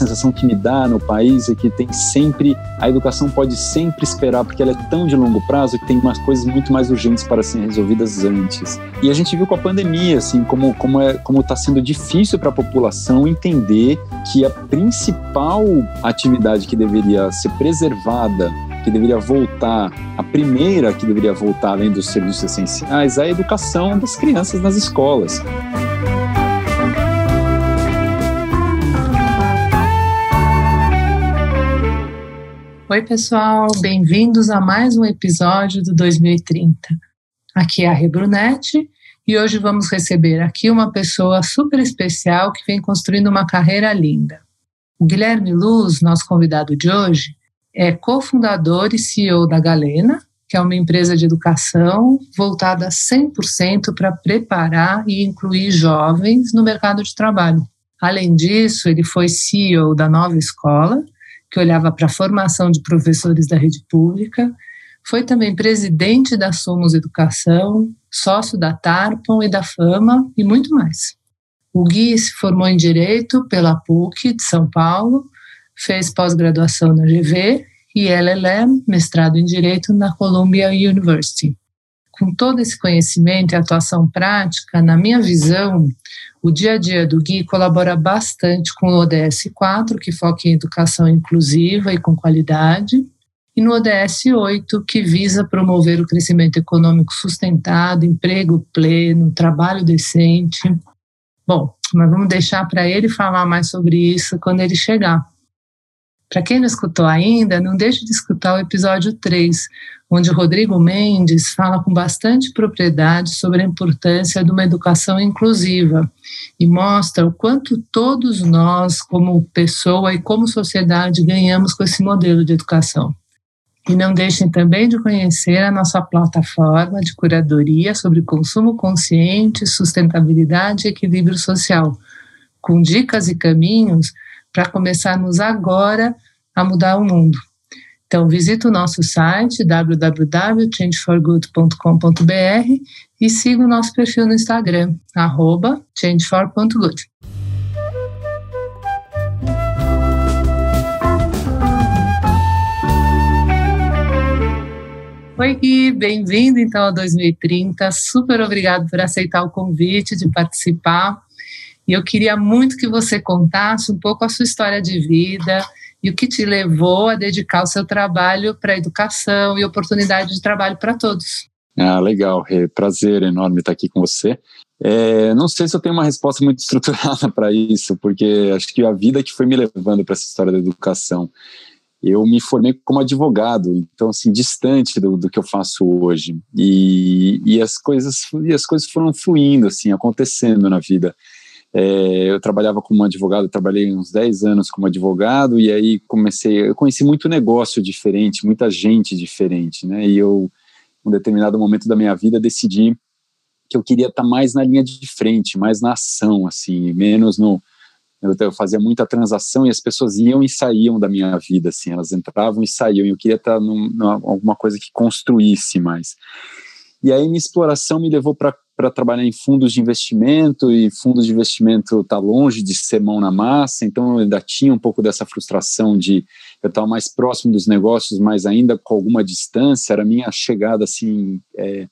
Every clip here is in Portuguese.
sensação que me dá no país é que tem sempre, a educação pode sempre esperar, porque ela é tão de longo prazo que tem umas coisas muito mais urgentes para serem resolvidas antes. E a gente viu com a pandemia, assim, como como é como está sendo difícil para a população entender que a principal atividade que deveria ser preservada que deveria voltar, a primeira que deveria voltar, além dos serviços essenciais, é a educação das crianças nas escolas. Oi, pessoal, bem-vindos a mais um episódio do 2030. Aqui é a Rebrunete e hoje vamos receber aqui uma pessoa super especial que vem construindo uma carreira linda. O Guilherme Luz, nosso convidado de hoje, é cofundador e CEO da Galena, que é uma empresa de educação voltada 100% para preparar e incluir jovens no mercado de trabalho. Além disso, ele foi CEO da Nova Escola, que olhava para a formação de professores da rede pública, foi também presidente da Somos Educação, sócio da Tarpon e da Fama e muito mais. O Gui se formou em Direito pela PUC de São Paulo fez pós-graduação na GV e LLM, mestrado em Direito na Columbia University. Com todo esse conhecimento e atuação prática, na minha visão, o dia a dia do Gui colabora bastante com o ODS 4, que foca em educação inclusiva e com qualidade, e no ODS 8, que visa promover o crescimento econômico sustentado, emprego pleno, trabalho decente. Bom, mas vamos deixar para ele falar mais sobre isso quando ele chegar. Para quem não escutou ainda, não deixe de escutar o episódio 3, onde Rodrigo Mendes fala com bastante propriedade sobre a importância de uma educação inclusiva e mostra o quanto todos nós, como pessoa e como sociedade, ganhamos com esse modelo de educação. E não deixem também de conhecer a nossa plataforma de curadoria sobre consumo consciente, sustentabilidade e equilíbrio social, com dicas e caminhos para começarmos agora a mudar o mundo. Então, visite o nosso site www.changeforgood.com.br e siga o nosso perfil no Instagram, changefor.good. Oi, Gui, bem-vindo então a 2030. Super obrigado por aceitar o convite de participar. E eu queria muito que você contasse um pouco a sua história de vida e o que te levou a dedicar o seu trabalho para a educação e oportunidade de trabalho para todos. Ah, legal, é prazer enorme estar aqui com você. É, não sei se eu tenho uma resposta muito estruturada para isso, porque acho que a vida que foi me levando para essa história da educação. Eu me formei como advogado, então assim distante do, do que eu faço hoje e, e as coisas e as coisas foram fluindo assim, acontecendo na vida. É, eu trabalhava como advogado, trabalhei uns 10 anos como advogado, e aí comecei, eu conheci muito negócio diferente, muita gente diferente, né? E eu, em um determinado momento da minha vida, decidi que eu queria estar mais na linha de frente, mais na ação, assim, menos no. Eu, fazia muita transação e as pessoas iam e saíam da minha vida, assim, elas entravam e saíam, e eu queria estar num, numa, alguma coisa que construísse mais. E aí minha exploração me levou para para trabalhar em fundos de investimento e fundos de investimento está longe de ser mão na massa, então eu ainda tinha um pouco dessa frustração de eu estar mais próximo dos negócios, mas ainda com alguma distância, era minha chegada assim é,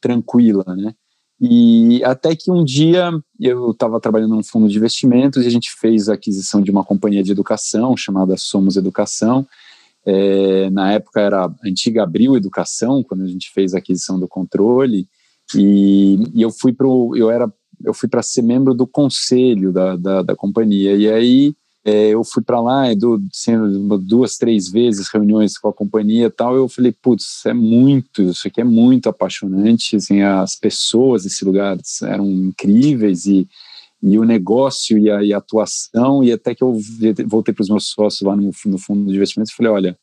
tranquila, né? E até que um dia eu estava trabalhando num fundo de investimentos e a gente fez a aquisição de uma companhia de educação chamada Somos Educação. É, na época era a antiga Abril Educação, quando a gente fez a aquisição do controle. E, e eu fui pro, eu era, eu fui para ser membro do conselho da, da, da companhia. E aí é, eu fui para lá, do, sendo duas, três vezes reuniões com a companhia e tal, eu falei, putz, é muito, isso aqui é muito apaixonante, assim, as pessoas desse lugar eram incríveis e, e o negócio e a, e a atuação, e até que eu voltei para os meus sócios lá no, no fundo de investimentos e falei, olha,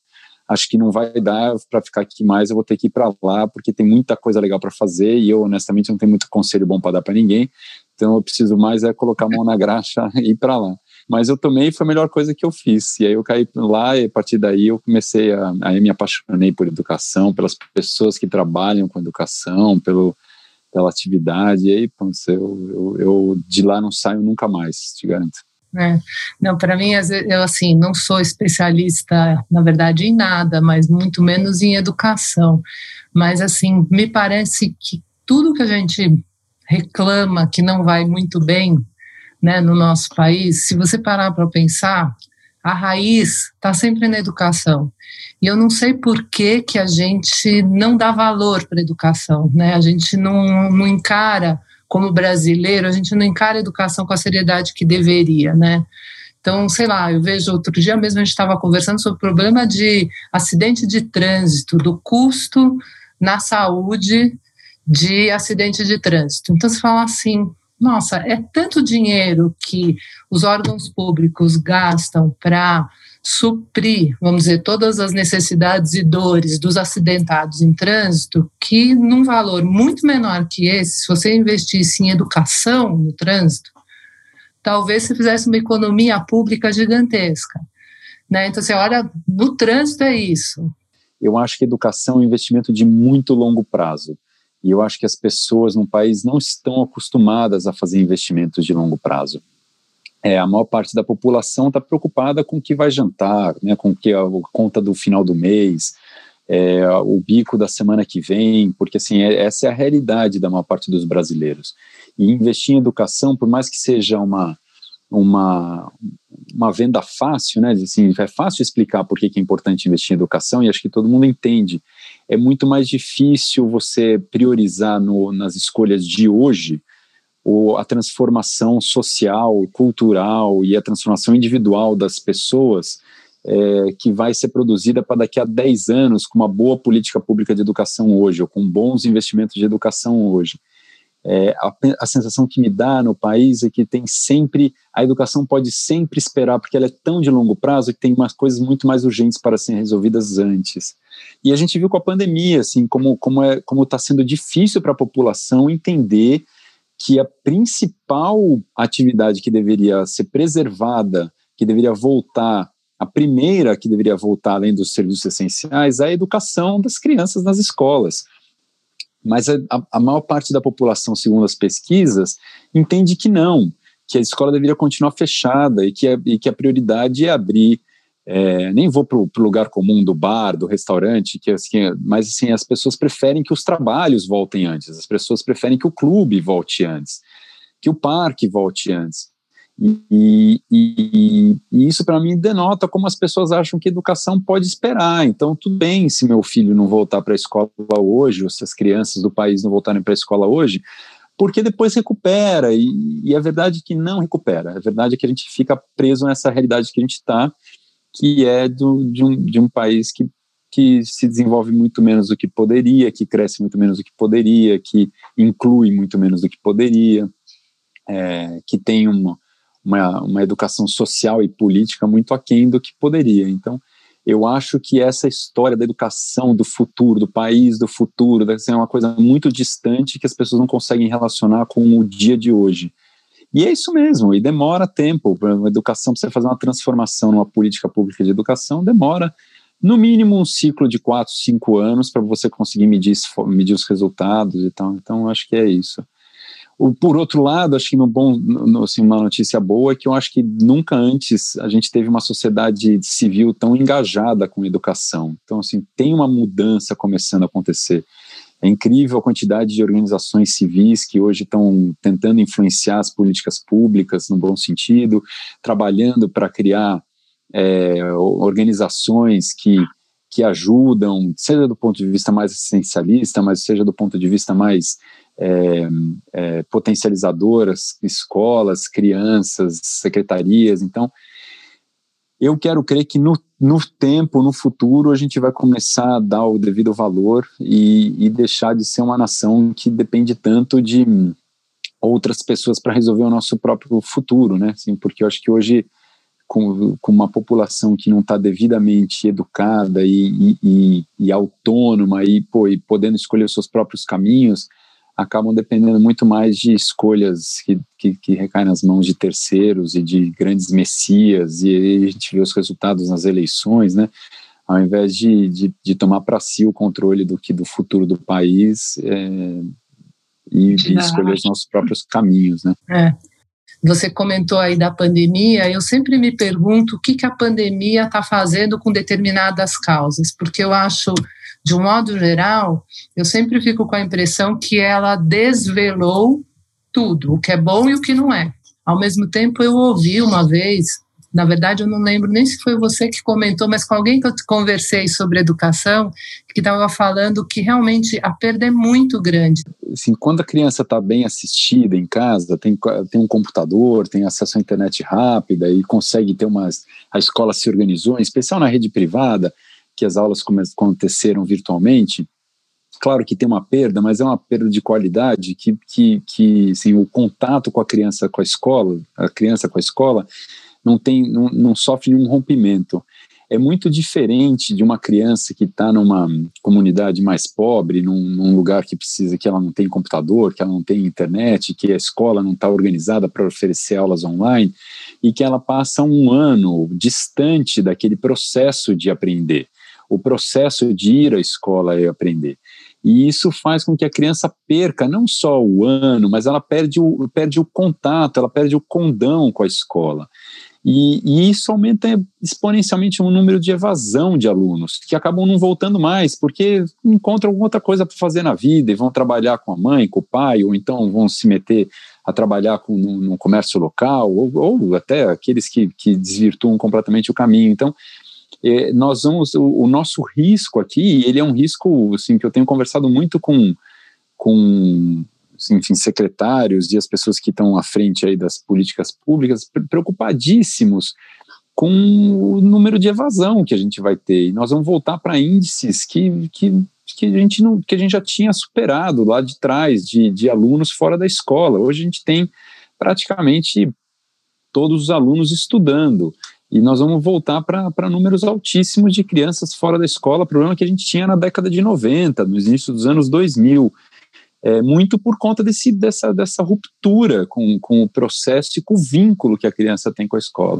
acho que não vai dar para ficar aqui mais, eu vou ter que ir para lá, porque tem muita coisa legal para fazer e eu, honestamente, não tenho muito conselho bom para dar para ninguém, então eu preciso mais é colocar a mão na graxa e ir para lá. Mas eu tomei foi a melhor coisa que eu fiz. E aí eu caí lá e a partir daí eu comecei a. Aí me apaixonei por educação, pelas pessoas que trabalham com educação, pelo, pela atividade. E aí, pronto, eu, eu, eu de lá não saio nunca mais, te garanto. É. Não, para mim, eu assim, não sou especialista, na verdade, em nada, mas muito menos em educação. Mas assim, me parece que tudo que a gente reclama que não vai muito bem, né, no nosso país, se você parar para pensar, a raiz está sempre na educação. E eu não sei por que, que a gente não dá valor para a educação, né? A gente não, não encara como brasileiro, a gente não encara a educação com a seriedade que deveria, né? Então, sei lá, eu vejo outro dia mesmo a gente estava conversando sobre o problema de acidente de trânsito, do custo na saúde de acidente de trânsito. Então, você fala assim, nossa, é tanto dinheiro que os órgãos públicos gastam para suprir, vamos dizer, todas as necessidades e dores dos acidentados em trânsito, que num valor muito menor que esse, se você investisse em educação no trânsito, talvez você fizesse uma economia pública gigantesca. Né? Então, você olha, no trânsito é isso. Eu acho que educação é um investimento de muito longo prazo. E eu acho que as pessoas no país não estão acostumadas a fazer investimentos de longo prazo é, a maior parte da população está preocupada com o que vai jantar, né, com que a, conta do final do mês, é, o bico da semana que vem, porque assim é, essa é a realidade da maior parte dos brasileiros. E investir em educação, por mais que seja uma uma, uma venda fácil, né? Assim, é fácil explicar por que é importante investir em educação e acho que todo mundo entende. É muito mais difícil você priorizar no, nas escolhas de hoje a transformação social, cultural e a transformação individual das pessoas é, que vai ser produzida para daqui a 10 anos com uma boa política pública de educação hoje, ou com bons investimentos de educação hoje. É, a, a, sensação que me dá no país é que tem sempre, a educação pode sempre esperar, porque ela é tão de longo prazo que tem umas coisas muito mais urgentes para serem resolvidas antes. E a gente viu com a pandemia, assim, como como é, como está sendo difícil para a população entender que a principal atividade que deveria ser preservada, que deveria voltar, a primeira que deveria voltar além dos serviços essenciais, é a educação das crianças nas escolas. Mas a, a maior parte da população, segundo as pesquisas, entende que não, que a escola deveria continuar fechada e que a, e que a prioridade é abrir é, nem vou para o lugar comum do bar, do restaurante, que assim, mas assim, as pessoas preferem que os trabalhos voltem antes, as pessoas preferem que o clube volte antes, que o parque volte antes. E, e, e, isso para mim denota como as pessoas acham que educação pode esperar. Então, tudo bem se meu filho não voltar para a escola hoje, ou se as crianças do país não voltarem para a escola hoje, porque depois recupera. E, e a verdade é que não recupera. A verdade é que a gente fica preso nessa realidade que a gente está que é do, de, um, de um país que, que se desenvolve muito menos do que poderia, que cresce muito menos do que poderia, que inclui muito menos do que poderia, é, que tem uma, uma, uma educação social e política muito aquém do que poderia. Então, eu acho que essa história da educação do futuro, do país do futuro, deve ser uma coisa muito distante que as pessoas não conseguem relacionar com o dia de hoje. E é isso mesmo, e demora tempo. A educação, você fazer uma transformação numa política pública de educação, demora no mínimo um ciclo de quatro, cinco anos para você conseguir medir, medir os resultados e tal. Então, acho que é isso. O, por outro lado, acho que no bom, no, assim, uma notícia boa é que eu acho que nunca antes a gente teve uma sociedade civil tão engajada com educação. Então, assim, tem uma mudança começando a acontecer. É incrível a quantidade de organizações civis que hoje estão tentando influenciar as políticas públicas no bom sentido, trabalhando para criar é, organizações que, que ajudam, seja do ponto de vista mais essencialista, mas seja do ponto de vista mais é, é, potencializadoras, escolas, crianças, secretarias. Então, eu quero crer que no, no tempo, no futuro, a gente vai começar a dar o devido valor e, e deixar de ser uma nação que depende tanto de outras pessoas para resolver o nosso próprio futuro, né? Assim, porque eu acho que hoje, com, com uma população que não está devidamente educada e, e, e, autônoma e, pô, e podendo escolher os seus próprios caminhos, acabam dependendo muito mais de escolhas que, que, que, recaem nas mãos de terceiros e de grandes messias, e aí a gente vê os resultados nas eleições, né? Ao invés de, de, de tomar para si o controle do que do futuro do país é, e, e escolher os nossos próprios caminhos, né? É. Você comentou aí da pandemia, eu sempre me pergunto o que, que a pandemia está fazendo com determinadas causas, porque eu acho, de um modo geral, eu sempre fico com a impressão que ela desvelou tudo, o que é bom e o que não é. Ao mesmo tempo, eu ouvi uma vez na verdade, eu não lembro nem se foi você que comentou, mas com alguém que eu conversei sobre educação, que estava falando que realmente a perda é muito grande. Assim, quando a criança está bem assistida em casa, tem, tem um computador, tem acesso à internet rápida e consegue ter umas. A escola se organizou, em especial na rede privada, que as aulas aconteceram virtualmente. Claro que tem uma perda, mas é uma perda de qualidade que, que, que assim, o contato com a criança com a escola, a criança com a escola, não, tem, não, não sofre nenhum rompimento. É muito diferente de uma criança que está numa comunidade mais pobre, num, num, lugar que precisa, que ela não tem computador, que ela não tem internet, que a escola não está organizada para oferecer aulas online, e que ela passa um ano distante daquele processo de aprender, o processo de ir à escola e aprender. E isso faz com que a criança perca não só o ano, mas ela perde o, perde o contato, ela perde o condão com a escola. E, e, isso aumenta exponencialmente o número de evasão de alunos, que acabam não voltando mais, porque encontram outra coisa para fazer na vida e vão trabalhar com a mãe, com o pai, ou então vão se meter a trabalhar com, no, no comércio local, ou, ou, até aqueles que, que desvirtuam completamente o caminho. Então, é, nós vamos, o, o, nosso risco aqui, ele é um risco assim, que eu tenho conversado muito com, com enfim, secretários e as pessoas que estão à frente aí das políticas públicas preocupadíssimos com o número de evasão que a gente vai ter. E nós vamos voltar para índices que, que, que, a gente não, que a gente já tinha superado lá de trás, de, de alunos fora da escola. Hoje a gente tem praticamente todos os alunos estudando. E nós vamos voltar para números altíssimos de crianças fora da escola, problema que a gente tinha na década de 90, no início dos anos 2000 é, muito por conta desse, dessa, dessa ruptura com, com o processo e com o vínculo que a criança tem com a escola.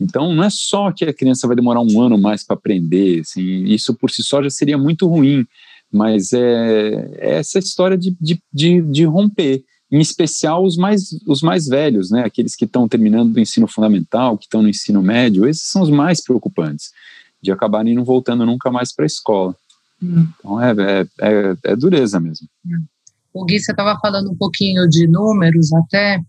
Então, não é só que a criança vai demorar um ano mais para aprender, assim, isso por si só já seria muito ruim, mas é, é essa história de, de, de, de, romper, em especial os mais, os mais velhos, né, aqueles que estão terminando o ensino fundamental, que estão no ensino médio, esses são os mais preocupantes, de acabarem não voltando nunca mais para a escola. Hum. Então, é, é, é, é dureza mesmo. O Gui, você estava falando um pouquinho de números até.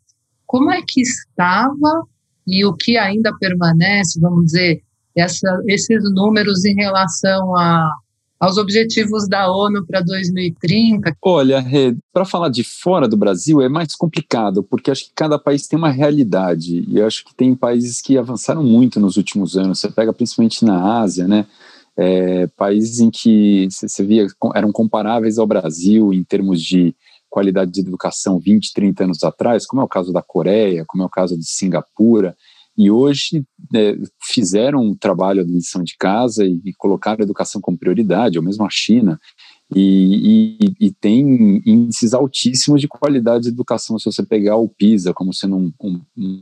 Como é que estava e o que ainda permanece, vamos dizer, essa, esses números em relação a, aos objetivos da ONU para 2030? Olha, para falar de fora do Brasil é mais complicado, porque acho que cada país tem uma realidade, e acho que tem países que avançaram muito nos últimos anos. Você pega principalmente na Ásia, né? é, países em que você via eram comparáveis ao Brasil em termos de qualidade de educação 20, 30 anos atrás, como é o caso da Coreia, como é o caso de Singapura, e hoje é, fizeram um trabalho de lição de casa e, e, colocaram a educação como prioridade, ou mesmo a China, e, e, e, tem índices altíssimos de qualidade de educação. Se você pegar o PISA como sendo um, um,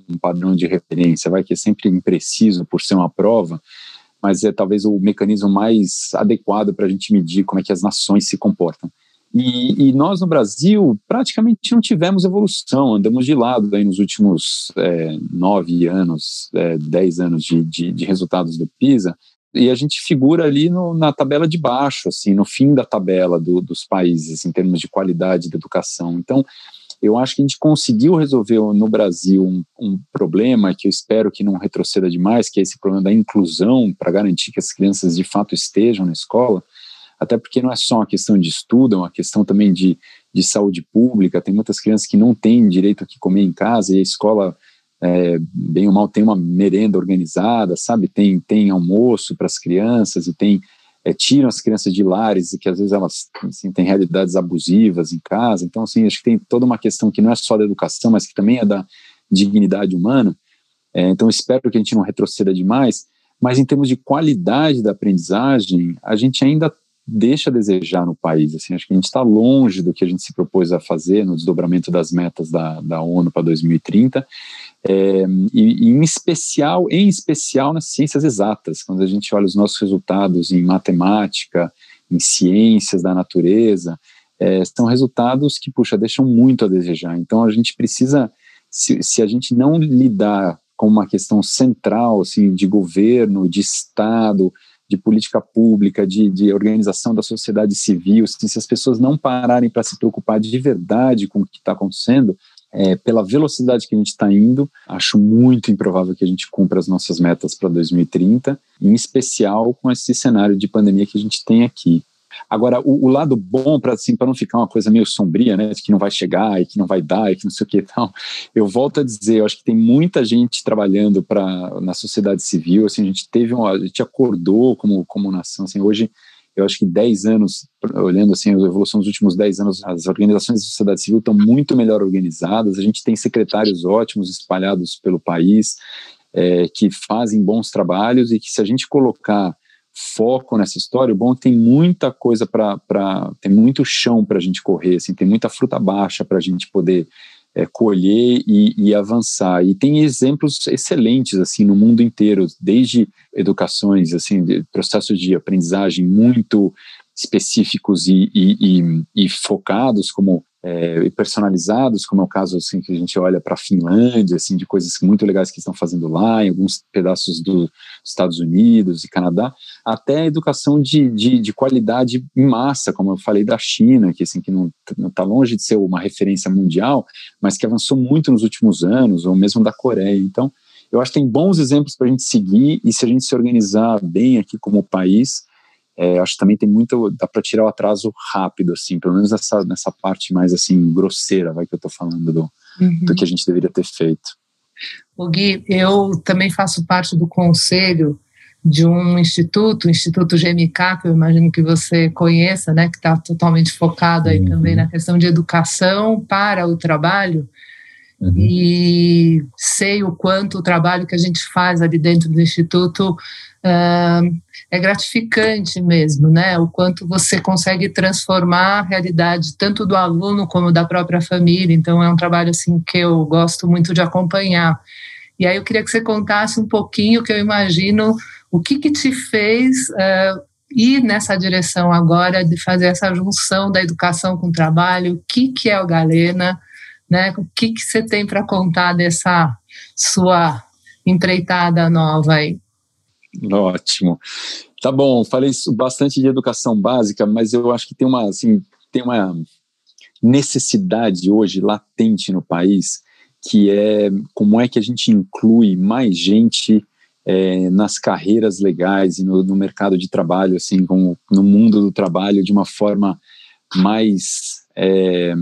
um padrão de referência, vai que é sempre impreciso por ser uma prova, mas é talvez o mecanismo mais adequado para a gente medir como é que as nações se comportam. E, e, nós no Brasil praticamente não tivemos evolução, andamos de lado aí nos últimos é, nove anos, é, dez anos de, de, de, resultados do PISA, e a gente figura ali no, na tabela de baixo, assim, no fim da tabela do, dos países em termos de qualidade da educação. Então, eu acho que a gente conseguiu resolver no Brasil um, um, problema que eu espero que não retroceda demais, que é esse problema da inclusão, para garantir que as crianças de fato estejam na escola, até porque não é só uma questão de estudo, é uma questão também de, de saúde pública. Tem muitas crianças que não têm direito a que comer em casa e a escola, é, bem ou mal, tem uma merenda organizada, sabe? Tem, tem almoço para as crianças e tem é, tiram as crianças de lares e que às vezes elas assim, têm realidades abusivas em casa. Então, assim, acho que tem toda uma questão que não é só da educação, mas que também é da dignidade humana. É, então, espero que a gente não retroceda demais. Mas em termos de qualidade da aprendizagem, a gente ainda deixa a desejar no país. Assim, acho que a gente está longe do que a gente se propôs a fazer no desdobramento das metas da, da ONU para 2030, é, e, e, em especial, em especial nas ciências exatas, quando a gente olha os nossos resultados em matemática, em ciências da natureza, é, são resultados que, puxa, deixam muito a desejar. Então a gente precisa se, se a gente não lidar com uma questão central, assim, de governo, de Estado, de política pública, de, de organização da sociedade civil, assim, se as pessoas não pararem para se preocupar de verdade com o que está acontecendo, é, pela velocidade que a gente está indo, acho muito improvável que a gente cumpra as nossas metas para 2030, em especial com esse cenário de pandemia que a gente tem aqui. Agora, o, o lado bom, para assim, não ficar uma coisa meio sombria, né, que não vai chegar e que não vai dar e que não sei o que e tal, eu volto a dizer, eu acho que tem muita gente trabalhando para na sociedade civil, assim, a gente teve, uma, a gente acordou como, como nação, assim, hoje eu acho que 10 anos, olhando assim a evolução dos últimos 10 anos, as organizações da sociedade civil estão muito melhor organizadas, a gente tem secretários ótimos espalhados pelo país, é, que fazem bons trabalhos e que se a gente colocar foco nessa história, o bom é tem muita coisa para, tem muito chão para a gente correr, assim, tem muita fruta baixa para a gente poder é, colher e, e, avançar. E tem exemplos excelentes assim no mundo inteiro, desde educações, assim, de processos de aprendizagem muito específicos e, e, e focados, como é, personalizados, como é o caso assim que a gente olha para a Finlândia, assim de coisas muito legais que estão fazendo lá, em alguns pedaços dos Estados Unidos e Canadá, até a educação de, de, de, qualidade em massa, como eu falei da China, que assim que não está longe de ser uma referência mundial, mas que avançou muito nos últimos anos, ou mesmo da Coreia. Então, eu acho que tem bons exemplos para a gente seguir e se a gente se organizar bem aqui como país é, acho que também tem muito, dá para tirar o atraso rápido, assim, pelo menos nessa, nessa parte mais, assim, grosseira, vai, que eu estou falando do, uhum. do que a gente deveria ter feito. O Gui, eu também faço parte do conselho de um instituto, o Instituto GMK, que eu imagino que você conheça, né, que está totalmente focado aí uhum. também na questão de educação para o trabalho, Uhum. E sei o quanto o trabalho que a gente faz ali dentro do Instituto é gratificante mesmo, né? O quanto você consegue transformar a realidade tanto do aluno como da própria família. Então, é um trabalho assim que eu gosto muito de acompanhar. E aí eu queria que você contasse um pouquinho, que eu imagino, o que, que te fez uh, ir nessa direção agora de fazer essa junção da educação com o trabalho, o que, que é o Galena, né? O que, que você tem para contar dessa sua empreitada nova aí? Ótimo. Tá bom, falei bastante de educação básica, mas eu acho que tem uma, assim, tem uma necessidade hoje latente no país, que é como é que a gente inclui mais gente é, nas carreiras legais e no, no, mercado de trabalho, assim, como no mundo do trabalho de uma forma mais é,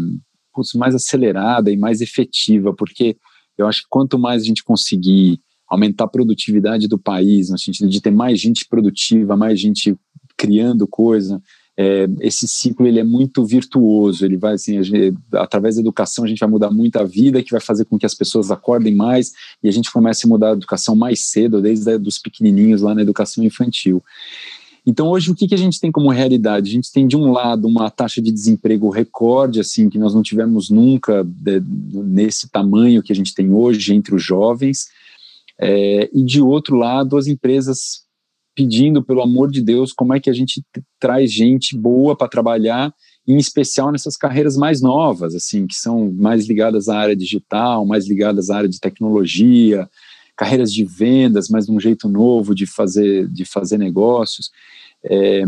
mais acelerada e mais efetiva, porque eu acho que quanto mais a gente conseguir aumentar a produtividade do país, no sentido de ter mais gente produtiva, mais gente criando coisa, é, esse ciclo ele é muito virtuoso, ele vai assim, gente, através da educação a gente vai mudar muito a vida, que vai fazer com que as pessoas acordem mais e a gente comece a mudar a educação mais cedo, desde os pequenininhos lá na educação infantil. Então, hoje, o que, que a gente tem como realidade? A gente tem, de um lado, uma taxa de desemprego recorde, assim, que nós não tivemos nunca de, nesse tamanho que a gente tem hoje entre os jovens, é, e, de outro lado, as empresas pedindo, pelo amor de Deus, como é que a gente traz gente boa para trabalhar, em especial nessas carreiras mais novas, assim, que são mais ligadas à área digital, mais ligadas à área de tecnologia, carreiras de vendas, mas de um jeito novo de fazer, de fazer negócios. É,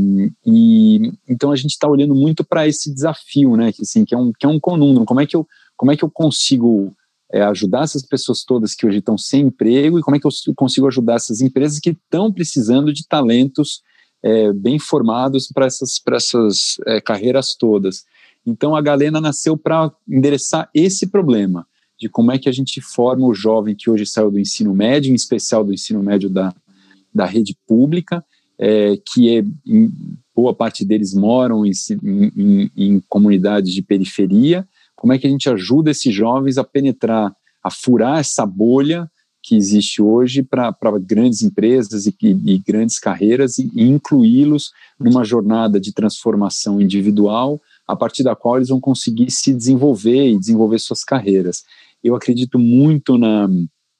e então a gente está olhando muito para esse desafio, né? Que, assim, que é um que é um conúndrum. Como é que eu como é que eu consigo é, ajudar essas pessoas todas que hoje estão sem emprego e como é que eu consigo ajudar essas empresas que estão precisando de talentos é, bem formados para essas para essas é, carreiras todas. Então a Galena nasceu para endereçar esse problema de como é que a gente forma o jovem que hoje saiu do ensino médio, em especial do ensino médio da, da rede pública, é, que é, em, boa parte deles moram em, em, em, comunidades de periferia, como é que a gente ajuda esses jovens a penetrar, a furar essa bolha que existe hoje para grandes empresas e, e, grandes carreiras e, e incluí-los numa jornada de transformação individual a partir da qual eles vão conseguir se desenvolver e desenvolver suas carreiras eu acredito muito na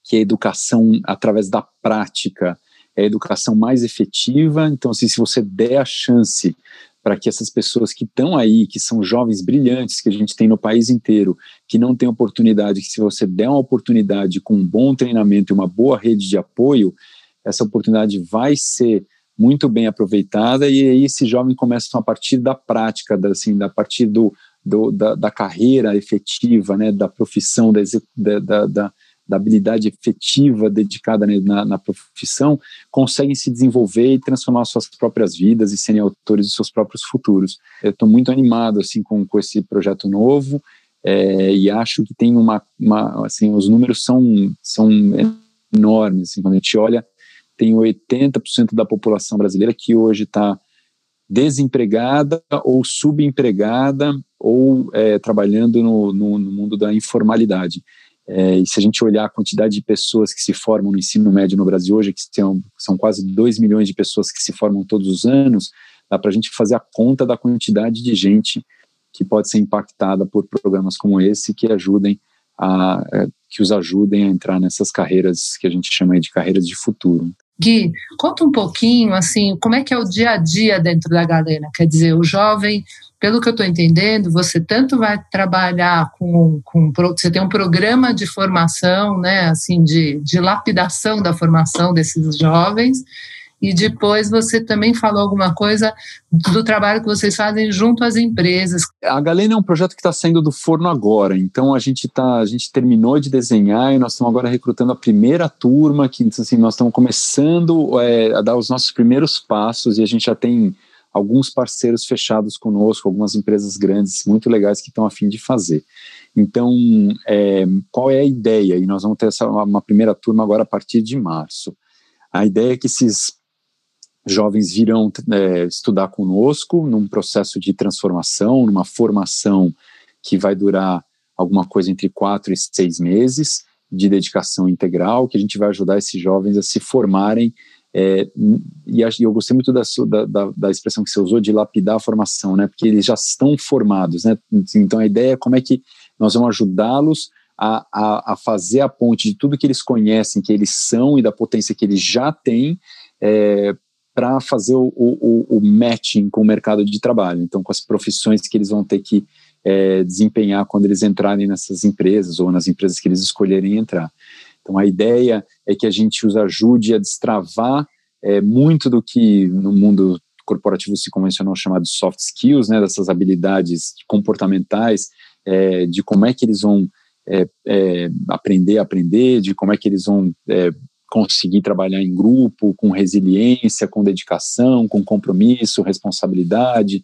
que a educação através da prática é a educação mais efetiva. Então, assim, se você der a chance para que essas pessoas que estão aí, que são jovens brilhantes, que a gente tem no país inteiro, que não tem oportunidade, que se você der uma oportunidade com um bom treinamento e uma boa rede de apoio, essa oportunidade vai ser muito bem aproveitada e aí esse jovem começa a partir da prática, da, assim, da partir do, do da, da, carreira efetiva, né, da profissão, da, da, da, da habilidade efetiva dedicada na, na, profissão, conseguem se desenvolver e transformar suas próprias vidas e serem autores dos seus próprios futuros. Eu estou muito animado assim com, com esse projeto novo é, e acho que tem uma, uma, assim, os números são, são enormes, assim, quando a gente olha, tem 80% da população brasileira que hoje está desempregada ou subempregada ou é, trabalhando no, no, no mundo da informalidade. É, e se a gente olhar a quantidade de pessoas que se formam no ensino médio no Brasil hoje, que são, são quase 2 milhões de pessoas que se formam todos os anos, dá para a gente fazer a conta da quantidade de gente que pode ser impactada por programas como esse que ajudem a, é, que os ajudem a entrar nessas carreiras que a gente chama de carreiras de futuro. Gui, conta um pouquinho, assim, como é que é o dia a dia dentro da Galena? Quer dizer, o jovem pelo que eu estou entendendo, você tanto vai trabalhar com, com, você tem um programa de formação, né, assim, de, de lapidação da formação desses jovens, e depois você também falou alguma coisa do trabalho que vocês fazem junto às empresas. A Galena é um projeto que está saindo do forno agora, então a gente tá, a gente terminou de desenhar e nós estamos agora recrutando a primeira turma, que assim, nós estamos começando é, a dar os nossos primeiros passos e a gente já tem alguns parceiros fechados conosco, algumas empresas grandes muito legais que estão a fim de fazer. Então, é, qual é a ideia? E nós vamos ter essa, uma primeira turma agora a partir de março. A ideia é que esses jovens virão é, estudar conosco num processo de transformação, numa formação que vai durar alguma coisa entre quatro e seis meses de dedicação integral, que a gente vai ajudar esses jovens a se formarem é, e eu gostei muito da, da, da, expressão que você usou de lapidar a formação, né? Porque eles já estão formados, né? Então a ideia é como é que nós vamos ajudá-los a, a, a, fazer a ponte de tudo que eles conhecem, que eles são e da potência que eles já têm, é, para fazer o, o, o, matching com o mercado de trabalho. Então, com as profissões que eles vão ter que é, desempenhar quando eles entrarem nessas empresas ou nas empresas que eles escolherem entrar. Então, a ideia é que a gente os ajude a destravar é, muito do que no mundo corporativo se convencionou chamado soft skills, né, dessas habilidades comportamentais, é, de como é que eles vão é, é aprender a aprender, de como é que eles vão é, conseguir trabalhar em grupo, com resiliência, com dedicação, com compromisso, responsabilidade,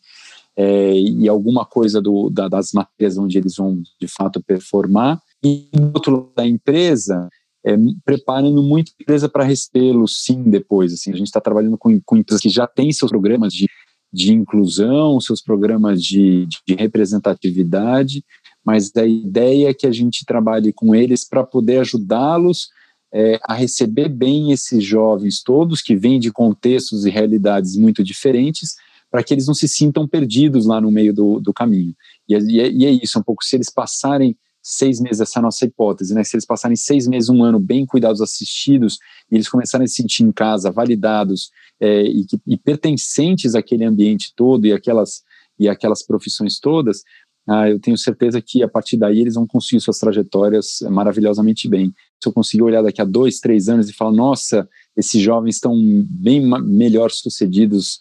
é, e alguma coisa do, da, das matérias onde eles vão de fato performar. E do outro lado da empresa, é, preparando muito a empresa para recebê-lo, sim, depois. Assim, a gente está trabalhando com, com, empresas que já têm seus programas de, de inclusão, seus programas de, de representatividade, mas a ideia é que a gente trabalhe com eles para poder ajudá-los é, a receber bem esses jovens todos que vêm de contextos e realidades muito diferentes, para que eles não se sintam perdidos lá no meio do, do caminho. E, é, e, é, é isso, um pouco, se eles passarem seis meses, essa é a nossa hipótese, né? Se eles passarem seis meses, um ano bem cuidados, assistidos, e eles começarem a se sentir em casa, validados é, e, e, pertencentes àquele ambiente todo e aquelas, e aquelas profissões todas, ah, eu tenho certeza que a partir daí eles vão conseguir suas trajetórias maravilhosamente bem. Se eu conseguir olhar daqui a dois, três anos e falar, nossa, esses jovens estão bem melhor sucedidos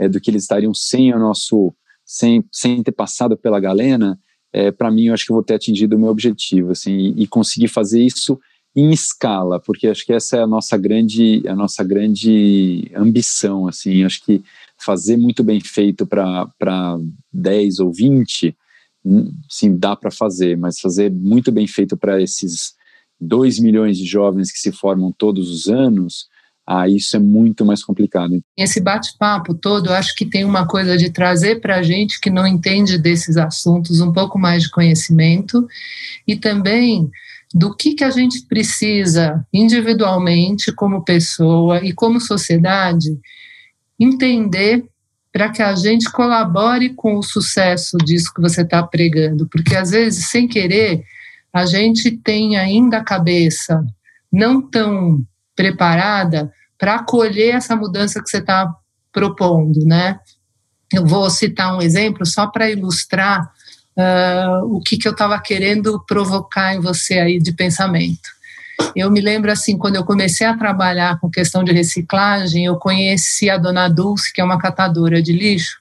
é, do que eles estariam sem o nosso, sem, sem ter passado pela galena, é, para mim eu acho que eu vou ter atingido o meu objetivo, assim, e, e, conseguir fazer isso em escala, porque acho que essa é a nossa grande, a nossa grande ambição, assim, acho que fazer muito bem feito para 10 ou 20, hum, sim, dá para fazer, mas fazer muito bem feito para esses 2 milhões de jovens que se formam todos os anos, ah, isso é muito mais complicado. Esse bate-papo todo, acho que tem uma coisa de trazer para a gente que não entende desses assuntos um pouco mais de conhecimento e também do que, que a gente precisa individualmente, como pessoa e como sociedade, entender para que a gente colabore com o sucesso disso que você está pregando, porque às vezes, sem querer, a gente tem ainda a cabeça não tão preparada para acolher essa mudança que você está propondo, né? Eu vou citar um exemplo só para ilustrar uh, o que, que eu estava querendo provocar em você aí de pensamento. Eu me lembro assim, quando eu comecei a trabalhar com questão de reciclagem, eu conheci a dona Dulce, que é uma catadora de lixo,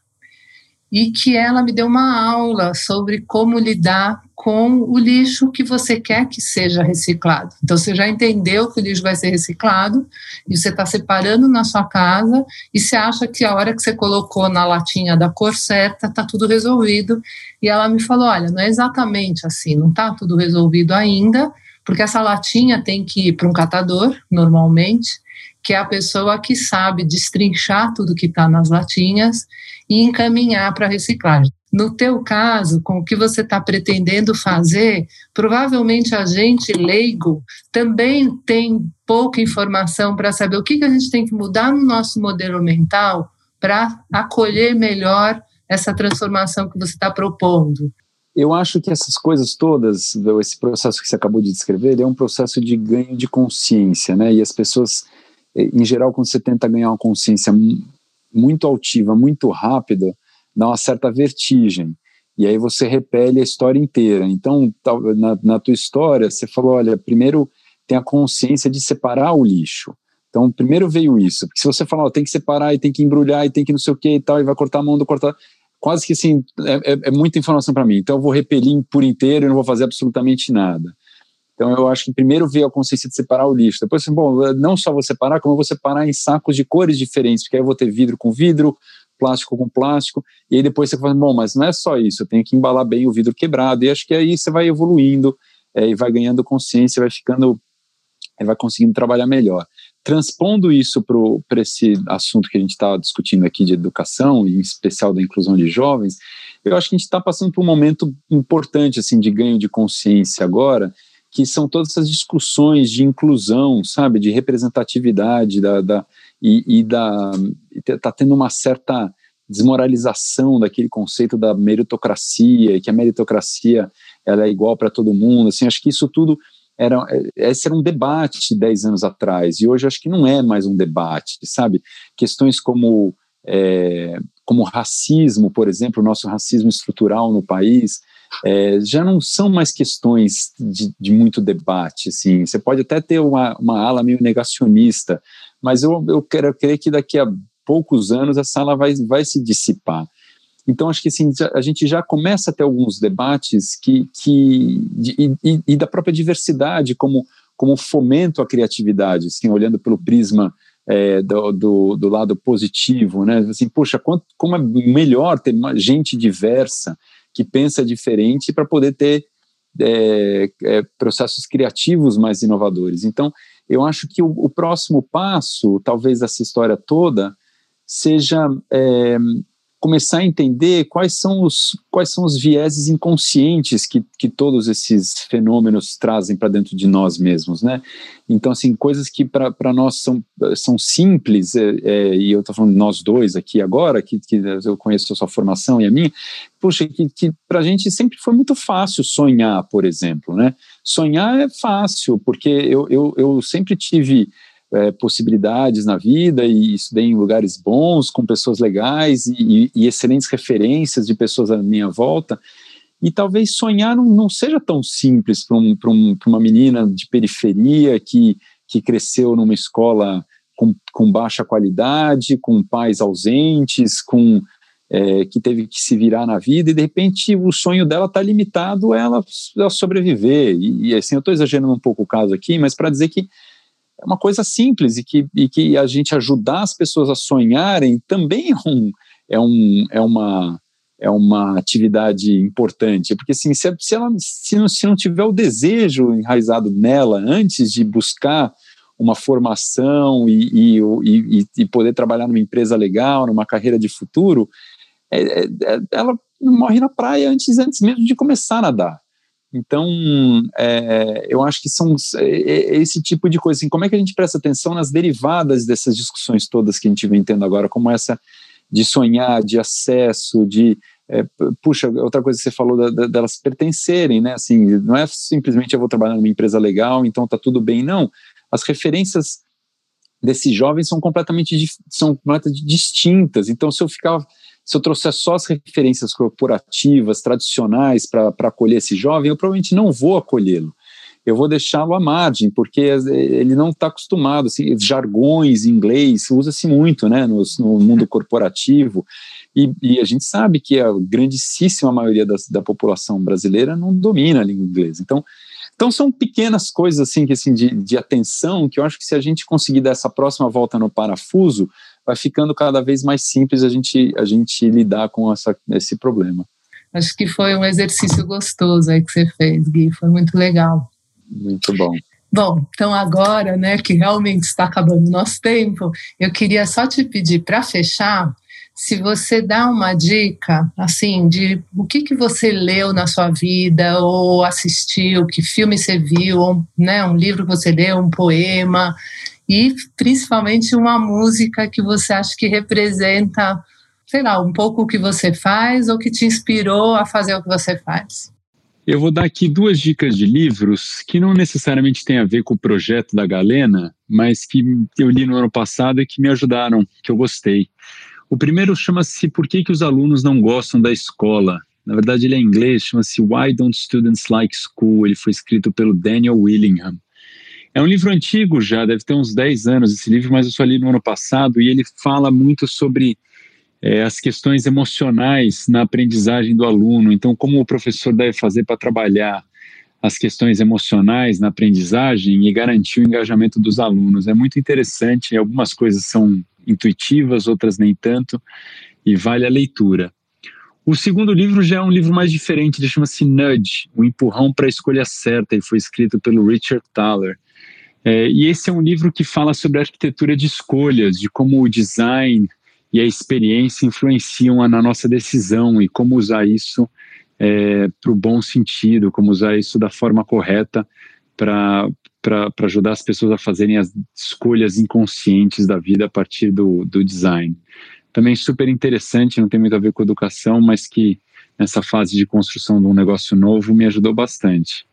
e que ela me deu uma aula sobre como lidar com o lixo que você quer que seja reciclado. Então, você já entendeu que o lixo vai ser reciclado e você está separando na sua casa e você acha que a hora que você colocou na latinha da cor certa está tudo resolvido. E ela me falou: olha, não é exatamente assim, não está tudo resolvido ainda, porque essa latinha tem que ir para um catador, normalmente, que é a pessoa que sabe destrinchar tudo que está nas latinhas e encaminhar para a reciclagem. No teu caso, com o que você está pretendendo fazer, provavelmente a gente leigo também tem pouca informação para saber o que, que a gente tem que mudar no nosso modelo mental para acolher melhor essa transformação que você está propondo. Eu acho que essas coisas todas, esse processo que você acabou de descrever, é um processo de ganho de consciência, né? E as pessoas, em geral, quando você tenta ganhar uma consciência muito altiva, muito rápida, dá uma certa vertigem. E aí você repele a história inteira. Então, na, na tua história, você falou: olha, primeiro tem a consciência de separar o lixo. Então, primeiro veio isso. Porque se você falar, oh, tem que separar e tem que embrulhar e tem que não sei o que e tal, e vai cortar a mão do cortar. Quase que assim, é, é, é muita informação para mim. Então, eu vou repelir por inteiro e não vou fazer absolutamente nada. Então, eu acho que primeiro veio a consciência de separar o lixo. Depois, assim, bom, não só vou separar, como eu vou separar em sacos de cores diferentes, porque aí eu vou ter vidro com vidro, plástico com plástico, e aí depois você fala, bom, mas não é só isso, eu tenho que embalar bem o vidro quebrado, e acho que aí você vai evoluindo, é, e vai ganhando consciência, vai ficando, vai conseguindo trabalhar melhor. Transpondo isso para esse assunto que a gente está discutindo aqui de educação, em especial da inclusão de jovens, eu acho que a gente está passando por um momento importante, assim, de ganho de consciência agora, que são todas essas discussões de inclusão, sabe, de representatividade da, da e, e da está tendo uma certa desmoralização daquele conceito da meritocracia, que a meritocracia ela é igual para todo mundo. Assim, acho que isso tudo era esse era um debate dez anos atrás e hoje acho que não é mais um debate, sabe? Questões como é, como racismo, por exemplo, o nosso racismo estrutural no país, é, já não são mais questões de, de, muito debate. Assim. Você pode até ter uma, uma ala meio negacionista, mas eu, eu quero crer que daqui a poucos anos essa ala vai, vai se dissipar. Então, acho que assim, a gente já começa a ter alguns debates que, que de, e, e, da própria diversidade, como, como fomento à criatividade, assim, olhando pelo prisma é, do, do, do, lado positivo, né? Assim, poxa, quanto, como é melhor ter gente diversa, que pensa diferente para poder ter é, é, processos criativos mais inovadores. Então, eu acho que o, o próximo passo, talvez dessa história toda, seja é, começar a entender quais são os, quais são os vieses inconscientes que, que todos esses fenômenos trazem para dentro de nós mesmos, né? Então, assim, coisas que para nós são, são simples, é, é, e eu estou falando nós dois aqui agora, que, que eu conheço a sua formação e a minha, puxa, que, que para a gente sempre foi muito fácil sonhar, por exemplo, né? Sonhar é fácil, porque eu, eu, eu sempre tive é, possibilidades na vida e estudei em lugares bons, com pessoas legais e, e, excelentes referências de pessoas à minha volta. E talvez sonhar não, não seja tão simples para um, um, uma menina de periferia que, que cresceu numa escola com, com baixa qualidade, com pais ausentes, com é, que teve que se virar na vida e de repente o sonho dela está limitado a ela, sobreviver. E, e assim, eu estou exagerando um pouco o caso aqui, mas para dizer que é uma coisa simples e que, e que a gente ajudar as pessoas a sonharem também é, um, é, um, é, uma, é uma atividade importante, porque assim, se, se, ela se não, se não tiver o desejo enraizado nela antes de buscar uma formação e, e, e, e poder trabalhar numa empresa legal, numa carreira de futuro, é, é, é ela morre na praia antes, antes mesmo de começar a nadar. Então, é, eu acho que são é, é, esse tipo de coisa. Assim, como é que a gente presta atenção nas derivadas dessas discussões todas que a gente vem tendo agora, como essa de sonhar, de acesso, de. É, puxa, outra coisa que você falou da, da, delas pertencerem, né? Assim, não é simplesmente eu vou trabalhar numa empresa legal, então tá tudo bem, não. As referências desses jovens são completamente são completamente distintas. Então, se eu ficar se eu trouxer só as referências corporativas, tradicionais, para acolher esse jovem, eu provavelmente não vou acolhê-lo. Eu vou deixá-lo à margem, porque ele não está acostumado. Assim, jargões em inglês usa-se muito né, no, no, mundo corporativo, e, e, a gente sabe que a grandíssima maioria da, da população brasileira não domina a língua inglesa. Então, então são pequenas coisas assim que assim de, de atenção que eu acho que se a gente conseguir dar essa próxima volta no parafuso, vai ficando cada vez mais simples a gente a gente lidar com essa, esse problema. Acho que foi um exercício gostoso aí que você fez, Gui, foi muito legal. Muito bom. Bom, então agora, né, que realmente está acabando o nosso tempo, eu queria só te pedir para fechar se você dá uma dica, assim, de o que, que você leu na sua vida, ou assistiu, que filme você viu, ou, né, um livro que você leu, um poema, e principalmente uma música que você acha que representa, sei lá, um pouco o que você faz ou que te inspirou a fazer o que você faz. Eu vou dar aqui duas dicas de livros que não necessariamente têm a ver com o projeto da Galena, mas que eu li no ano passado e que me ajudaram, que eu gostei. O primeiro chama-se Por que, que os alunos não gostam da escola? Na verdade, ele é em inglês, chama-se Why Don't Students Like School? Ele foi escrito pelo Daniel Willingham. É um livro antigo já, deve ter uns 10 anos esse livro, mas eu só li no ano passado e ele fala muito sobre é, as questões emocionais na aprendizagem do aluno. Então, como o professor deve fazer para trabalhar as questões emocionais na aprendizagem e garantir o engajamento dos alunos. É muito interessante, algumas coisas são intuitivas, outras nem tanto, e vale a leitura. O segundo livro já é um livro mais diferente, ele chama-se Nudge, o empurrão para a escolha certa, e foi escrito pelo Richard Thaler. É, e esse é um livro que fala sobre a arquitetura de escolhas, de como o design e a experiência influenciam na nossa decisão e como usar isso é, para o bom sentido, como usar isso da forma correta para ajudar as pessoas a fazerem as escolhas inconscientes da vida a partir do, do design. Também super interessante, não tem muito a ver com educação, mas que nessa fase de construção de um negócio novo me ajudou bastante.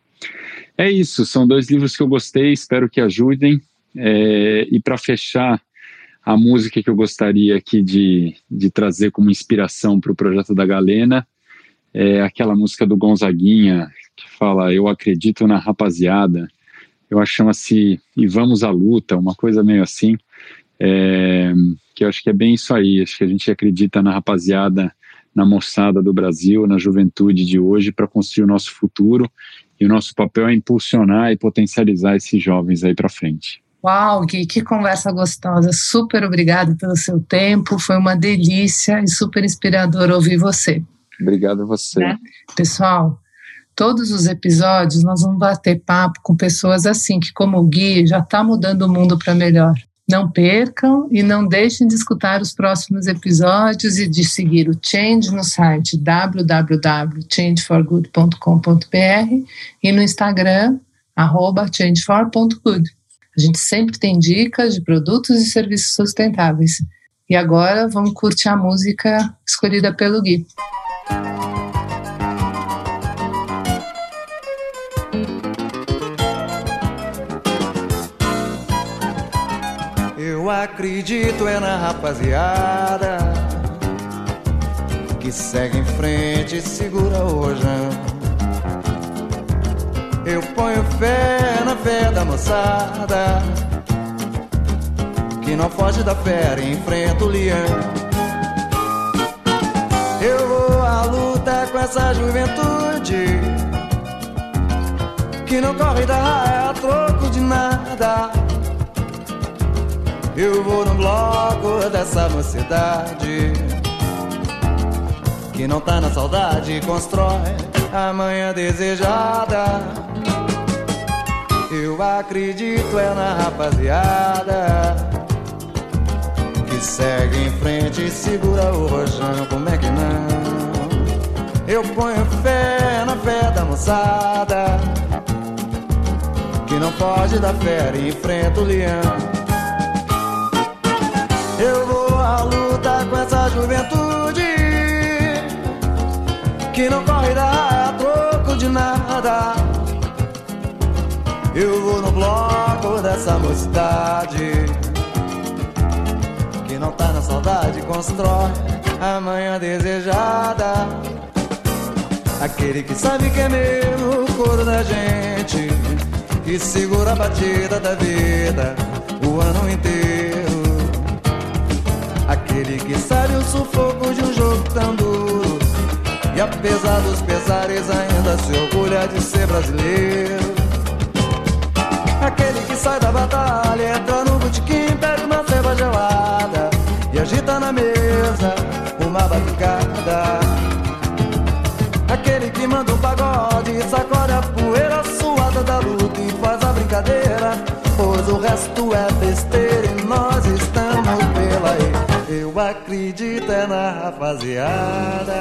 É isso, são dois livros que eu gostei, espero que ajudem. É, e para fechar, a música que eu gostaria aqui de, de trazer como inspiração para o projeto da Galena é aquela música do Gonzaguinha que fala Eu acredito na rapaziada. Eu acho que chama-se E Vamos à Luta, uma coisa meio assim. É, que eu acho que é bem isso aí. Acho que a gente acredita na rapaziada, na moçada do Brasil, na juventude de hoje para construir o nosso futuro. E o nosso papel é impulsionar e potencializar esses jovens aí para frente. Uau, Gui, que conversa gostosa. Super obrigada pelo seu tempo. Foi uma delícia e super inspirador ouvir você. Obrigado a você. Né? Pessoal, todos os episódios nós vamos bater papo com pessoas assim, que como o Gui já está mudando o mundo para melhor. Não percam e não deixem de escutar os próximos episódios e de seguir o Change no site www.changeforgood.com.br e no Instagram, changefor.good. A gente sempre tem dicas de produtos e serviços sustentáveis. E agora vamos curtir a música escolhida pelo Gui. Eu acredito é na rapaziada que segue em frente e segura rojão. Eu ponho fé na fé da moçada que não foge da fera e enfrenta o leão. Eu vou à luta com essa juventude que não corre da raia a troco de nada. Eu vou no bloco dessa mocidade que não tá na saudade constrói a manhã desejada. Eu acredito é na rapaziada segue em frente e segura o rojão, como é que não? Eu ponho fé na fé da moçada Que não pode dar fé e enfrenta o leão Eu vou à luta com essa juventude Que não corre da troco de nada Eu vou no bloco dessa mocidade que não tá na saudade constrói a manhã desejada. Aquele que sabe que é meu o coro da gente e segura a batida da vida o ano inteiro. Aquele que sabe o sufoco de um jogo tão duro e apesar dos pesares ainda se orgulha de ser brasileiro. Aquele que sai da batalha, entra no botequim, pega uma ceva gelada e agita na mesa uma batucada. Aquele que manda um pagode, sacode a poeira suada da luta e faz a brincadeira. Pois o resto é besteira e nós estamos pela aí. Eu acredito é na rapaziada.